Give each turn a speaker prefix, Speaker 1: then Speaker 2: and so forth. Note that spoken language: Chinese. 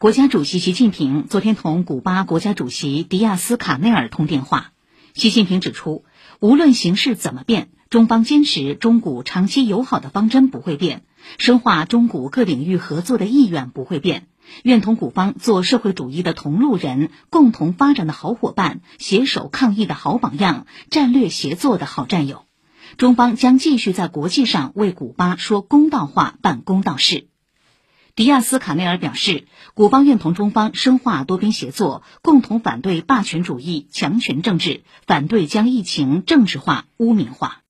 Speaker 1: 国家主席习近平昨天同古巴国家主席迪亚斯卡内尔通电话。习近平指出，无论形势怎么变，中方坚持中古长期友好的方针不会变，深化中古各领域合作的意愿不会变，愿同古方做社会主义的同路人、共同发展的好伙伴、携手抗疫的好榜样、战略协作的好战友。中方将继续在国际上为古巴说公道话、办公道事。迪亚斯卡内尔表示，古方愿同中方深化多边协作，共同反对霸权主义、强权政治，反对将疫情政治化、污名化。